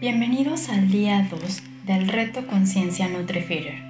Bienvenidos al día 2 del reto Conciencia NutriFeeder.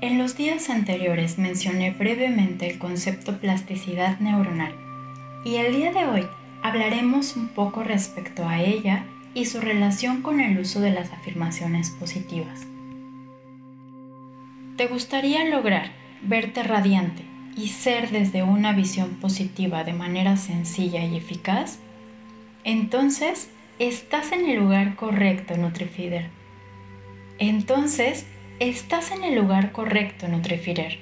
En los días anteriores mencioné brevemente el concepto plasticidad neuronal y el día de hoy hablaremos un poco respecto a ella y su relación con el uso de las afirmaciones positivas. ¿Te gustaría lograr verte radiante y ser desde una visión positiva de manera sencilla y eficaz? Entonces, estás en el lugar correcto, NutriFeeder. Entonces, estás en el lugar correcto, NutriFeeder.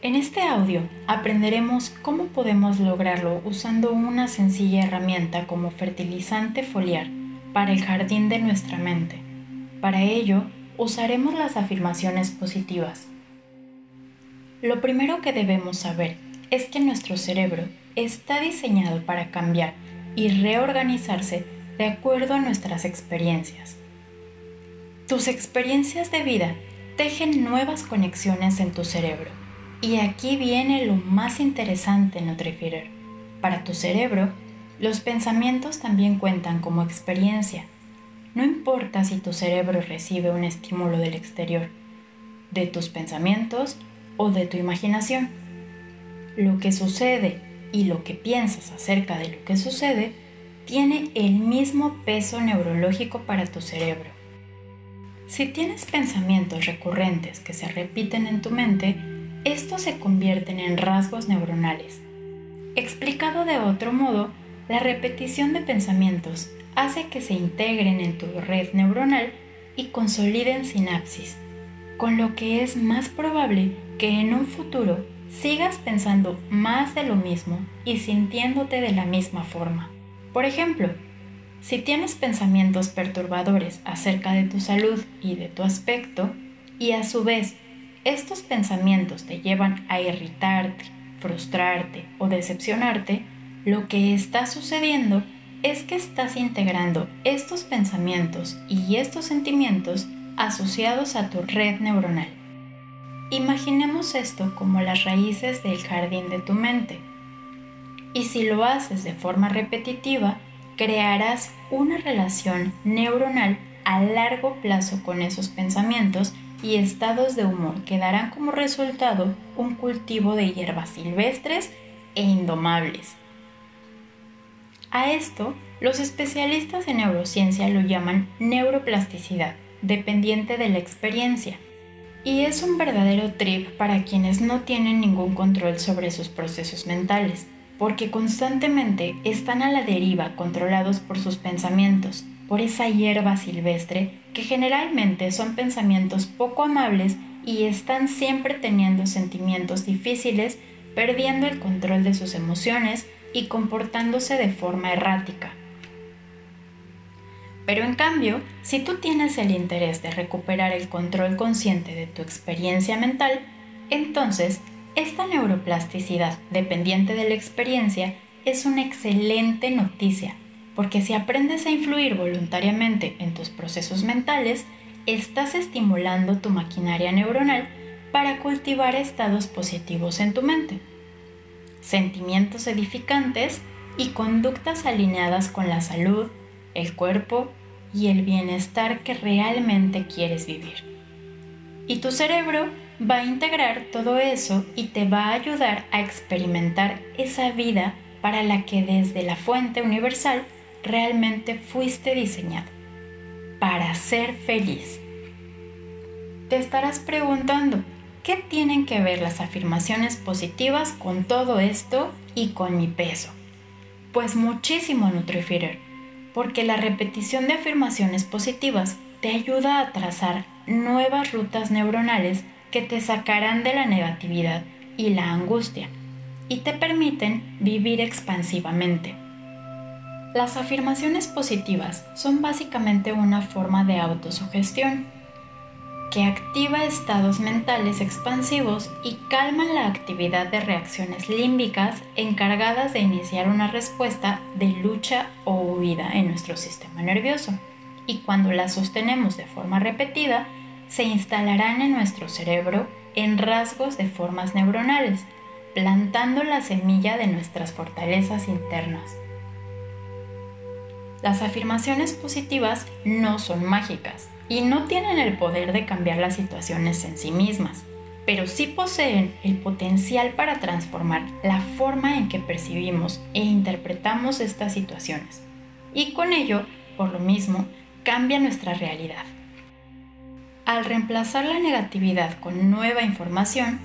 En este audio aprenderemos cómo podemos lograrlo usando una sencilla herramienta como fertilizante foliar para el jardín de nuestra mente. Para ello, usaremos las afirmaciones positivas. Lo primero que debemos saber es que nuestro cerebro está diseñado para cambiar y reorganizarse de acuerdo a nuestras experiencias. Tus experiencias de vida tejen nuevas conexiones en tu cerebro. Y aquí viene lo más interesante, Nutrifeeder. Para tu cerebro, los pensamientos también cuentan como experiencia. No importa si tu cerebro recibe un estímulo del exterior, de tus pensamientos o de tu imaginación. Lo que sucede y lo que piensas acerca de lo que sucede tiene el mismo peso neurológico para tu cerebro. Si tienes pensamientos recurrentes que se repiten en tu mente, estos se convierten en rasgos neuronales. Explicado de otro modo, la repetición de pensamientos hace que se integren en tu red neuronal y consoliden sinapsis, con lo que es más probable que en un futuro sigas pensando más de lo mismo y sintiéndote de la misma forma. Por ejemplo, si tienes pensamientos perturbadores acerca de tu salud y de tu aspecto, y a su vez estos pensamientos te llevan a irritarte, frustrarte o decepcionarte, lo que está sucediendo es que estás integrando estos pensamientos y estos sentimientos asociados a tu red neuronal. Imaginemos esto como las raíces del jardín de tu mente. Y si lo haces de forma repetitiva, crearás una relación neuronal a largo plazo con esos pensamientos y estados de humor que darán como resultado un cultivo de hierbas silvestres e indomables. A esto, los especialistas en neurociencia lo llaman neuroplasticidad, dependiente de la experiencia y es un verdadero trip para quienes no tienen ningún control sobre sus procesos mentales, porque constantemente están a la deriva controlados por sus pensamientos, por esa hierba silvestre que generalmente son pensamientos poco amables y están siempre teniendo sentimientos difíciles, perdiendo el control de sus emociones y comportándose de forma errática. Pero en cambio, si tú tienes el interés de recuperar el control consciente de tu experiencia mental, entonces esta neuroplasticidad dependiente de la experiencia es una excelente noticia, porque si aprendes a influir voluntariamente en tus procesos mentales, estás estimulando tu maquinaria neuronal para cultivar estados positivos en tu mente, sentimientos edificantes y conductas alineadas con la salud, el cuerpo y el bienestar que realmente quieres vivir. Y tu cerebro va a integrar todo eso y te va a ayudar a experimentar esa vida para la que desde la fuente universal realmente fuiste diseñado, para ser feliz. Te estarás preguntando, ¿qué tienen que ver las afirmaciones positivas con todo esto y con mi peso? Pues muchísimo, Nutrifeeder porque la repetición de afirmaciones positivas te ayuda a trazar nuevas rutas neuronales que te sacarán de la negatividad y la angustia y te permiten vivir expansivamente. Las afirmaciones positivas son básicamente una forma de autosugestión que activa estados mentales expansivos y calman la actividad de reacciones límbicas encargadas de iniciar una respuesta de lucha o huida en nuestro sistema nervioso. Y cuando las sostenemos de forma repetida, se instalarán en nuestro cerebro en rasgos de formas neuronales, plantando la semilla de nuestras fortalezas internas. Las afirmaciones positivas no son mágicas y no tienen el poder de cambiar las situaciones en sí mismas, pero sí poseen el potencial para transformar la forma en que percibimos e interpretamos estas situaciones. Y con ello, por lo mismo, cambia nuestra realidad. Al reemplazar la negatividad con nueva información,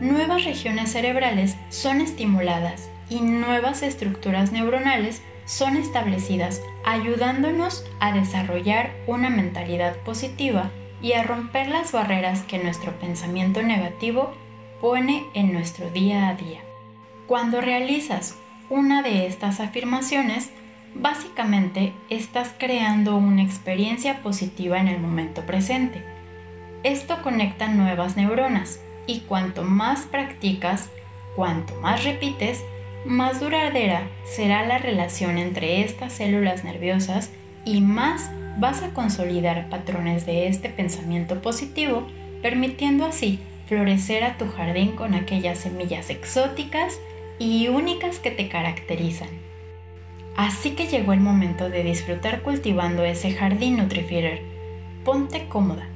nuevas regiones cerebrales son estimuladas y nuevas estructuras neuronales son establecidas, ayudándonos a desarrollar una mentalidad positiva y a romper las barreras que nuestro pensamiento negativo pone en nuestro día a día. Cuando realizas una de estas afirmaciones, básicamente estás creando una experiencia positiva en el momento presente. Esto conecta nuevas neuronas y cuanto más practicas, cuanto más repites, más duradera será la relación entre estas células nerviosas y más vas a consolidar patrones de este pensamiento positivo, permitiendo así florecer a tu jardín con aquellas semillas exóticas y únicas que te caracterizan. Así que llegó el momento de disfrutar cultivando ese jardín Nutrifeeder. Ponte cómoda,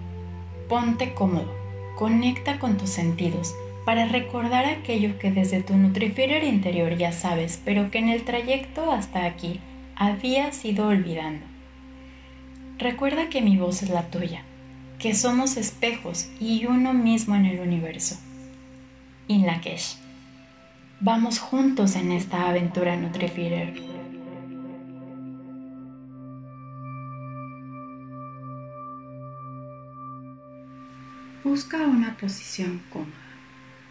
ponte cómodo, conecta con tus sentidos para recordar aquello que desde tu Nutrifeeder interior ya sabes, pero que en el trayecto hasta aquí habías ido olvidando. Recuerda que mi voz es la tuya, que somos espejos y uno mismo en el universo. Inlakesh. Vamos juntos en esta aventura Nutrifeeder. Busca una posición cómoda.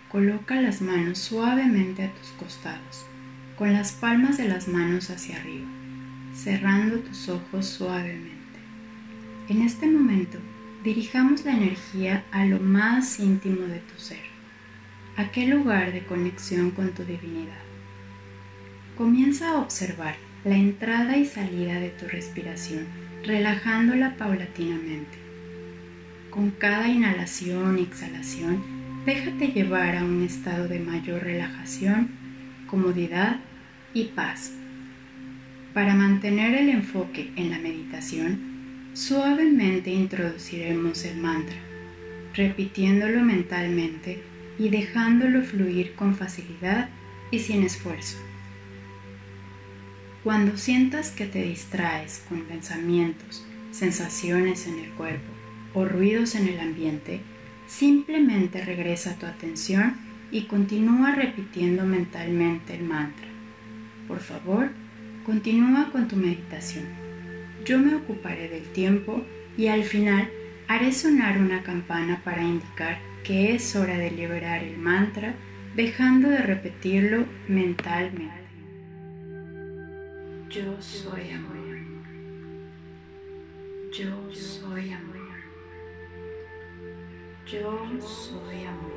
Coloca las manos suavemente a tus costados, con las palmas de las manos hacia arriba, cerrando tus ojos suavemente. En este momento, dirijamos la energía a lo más íntimo de tu ser, aquel lugar de conexión con tu divinidad. Comienza a observar la entrada y salida de tu respiración, relajándola paulatinamente. Con cada inhalación y exhalación, déjate llevar a un estado de mayor relajación, comodidad y paz. Para mantener el enfoque en la meditación, suavemente introduciremos el mantra, repitiéndolo mentalmente y dejándolo fluir con facilidad y sin esfuerzo. Cuando sientas que te distraes con pensamientos, sensaciones en el cuerpo o ruidos en el ambiente, Simplemente regresa tu atención y continúa repitiendo mentalmente el mantra. Por favor, continúa con tu meditación. Yo me ocuparé del tiempo y al final haré sonar una campana para indicar que es hora de liberar el mantra dejando de repetirlo mentalmente. Yo soy amor. Yo soy amor. Yo soy amor.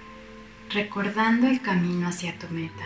recordando el camino hacia tu meta.